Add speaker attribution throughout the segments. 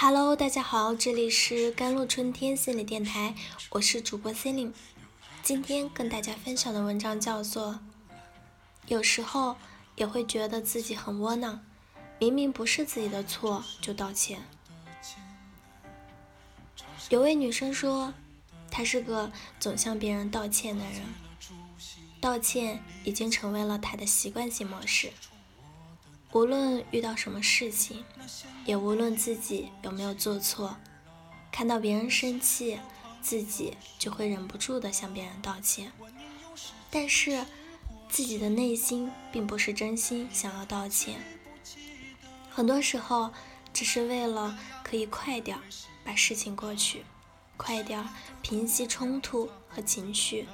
Speaker 1: Hello，大家好，这里是甘露春天心理电台，我是主播 c e l i n e 今天跟大家分享的文章叫做《有时候也会觉得自己很窝囊，明明不是自己的错就道歉》。有位女生说，她是个总向别人道歉的人，道歉已经成为了她的习惯性模式。无论遇到什么事情，也无论自己有没有做错，看到别人生气，自己就会忍不住的向别人道歉。但是自己的内心并不是真心想要道歉，很多时候只是为了可以快点把事情过去，快点平息冲突和情绪。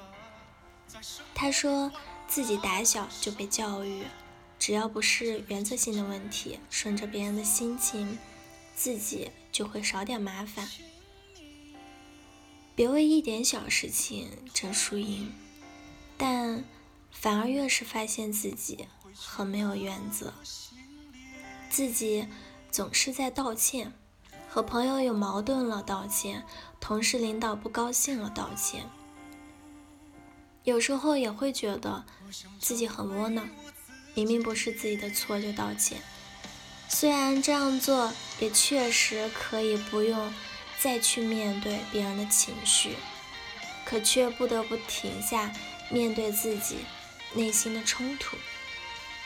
Speaker 1: 他说自己打小就被教育。只要不是原则性的问题，顺着别人的心情，自己就会少点麻烦。别为一点小事情争输赢，但反而越是发现自己很没有原则，自己总是在道歉，和朋友有矛盾了道歉，同事领导不高兴了道歉，有时候也会觉得自己很窝囊。明明不是自己的错就道歉，虽然这样做也确实可以不用再去面对别人的情绪，可却不得不停下面对自己内心的冲突，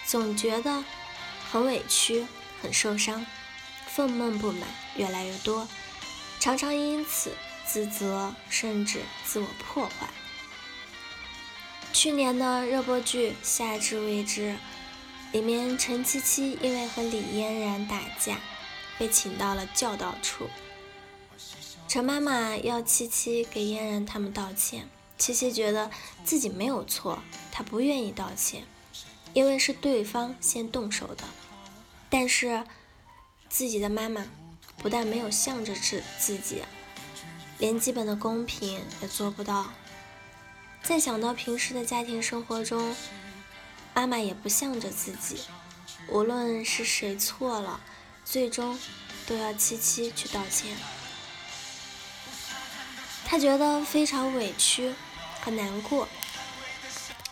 Speaker 1: 总觉得很委屈、很受伤，愤懑不满越来越多，常常因此自责，甚至自我破坏。去年的热播剧《夏至未至》。里面陈七七因为和李嫣然打架，被请到了教导处。陈妈妈要七七给嫣然他们道歉，七七觉得自己没有错，她不愿意道歉，因为是对方先动手的。但是自己的妈妈不但没有向着自自己，连基本的公平也做不到。再想到平时的家庭生活中，妈妈也不向着自己，无论是谁错了，最终都要七七去道歉。他觉得非常委屈和难过，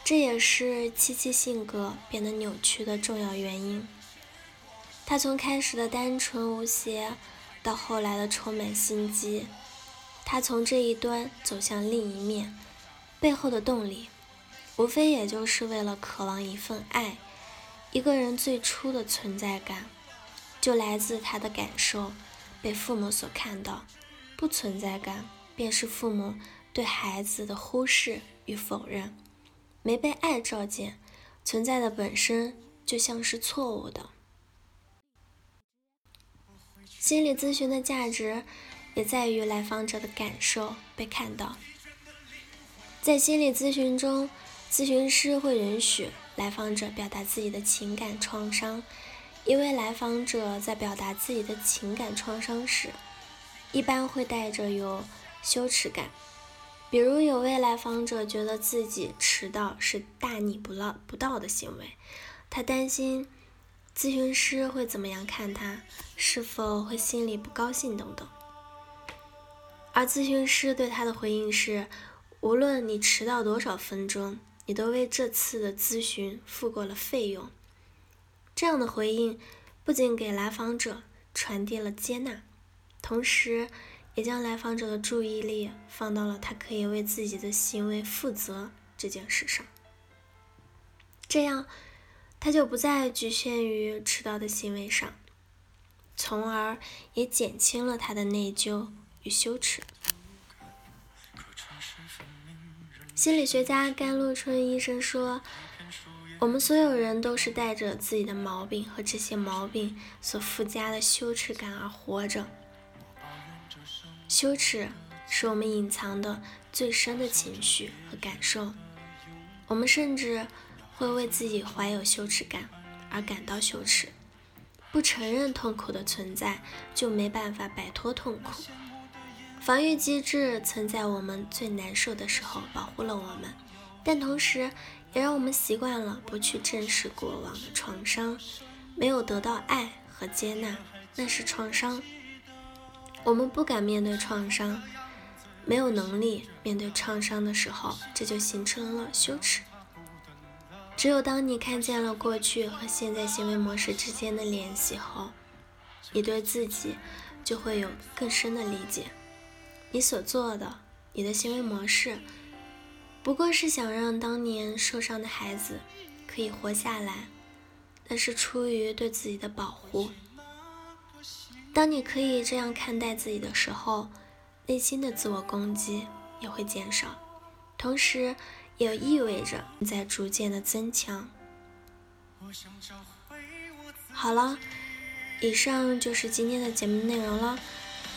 Speaker 1: 这也是七七性格变得扭曲的重要原因。他从开始的单纯无邪，到后来的充满心机，他从这一端走向另一面，背后的动力。无非也就是为了渴望一份爱，一个人最初的存在感，就来自他的感受被父母所看到，不存在感便是父母对孩子的忽视与否认，没被爱照见，存在的本身就像是错误的。心理咨询的价值也在于来访者的感受被看到，在心理咨询中。咨询师会允许来访者表达自己的情感创伤，因为来访者在表达自己的情感创伤时，一般会带着有羞耻感。比如，有位来访者觉得自己迟到是大逆不道不道的行为，他担心咨询师会怎么样看他，是否会心里不高兴等等。而咨询师对他的回应是：无论你迟到多少分钟。你都为这次的咨询付过了费用，这样的回应不仅给来访者传递了接纳，同时也将来访者的注意力放到了他可以为自己的行为负责这件事上。这样，他就不再局限于迟到的行为上，从而也减轻了他的内疚与羞耻。心理学家甘露春医生说：“我们所有人都是带着自己的毛病和这些毛病所附加的羞耻感而活着。羞耻是我们隐藏的最深的情绪和感受，我们甚至会为自己怀有羞耻感而感到羞耻。不承认痛苦的存在，就没办法摆脱痛苦。”防御机制曾在我们最难受的时候保护了我们，但同时也让我们习惯了不去正视过往的创伤。没有得到爱和接纳，那是创伤。我们不敢面对创伤，没有能力面对创伤的时候，这就形成了羞耻。只有当你看见了过去和现在行为模式之间的联系后，你对自己就会有更深的理解。你所做的，你的行为模式，不过是想让当年受伤的孩子可以活下来，那是出于对自己的保护。当你可以这样看待自己的时候，内心的自我攻击也会减少，同时也意味着你在逐渐的增强。好了，以上就是今天的节目内容了。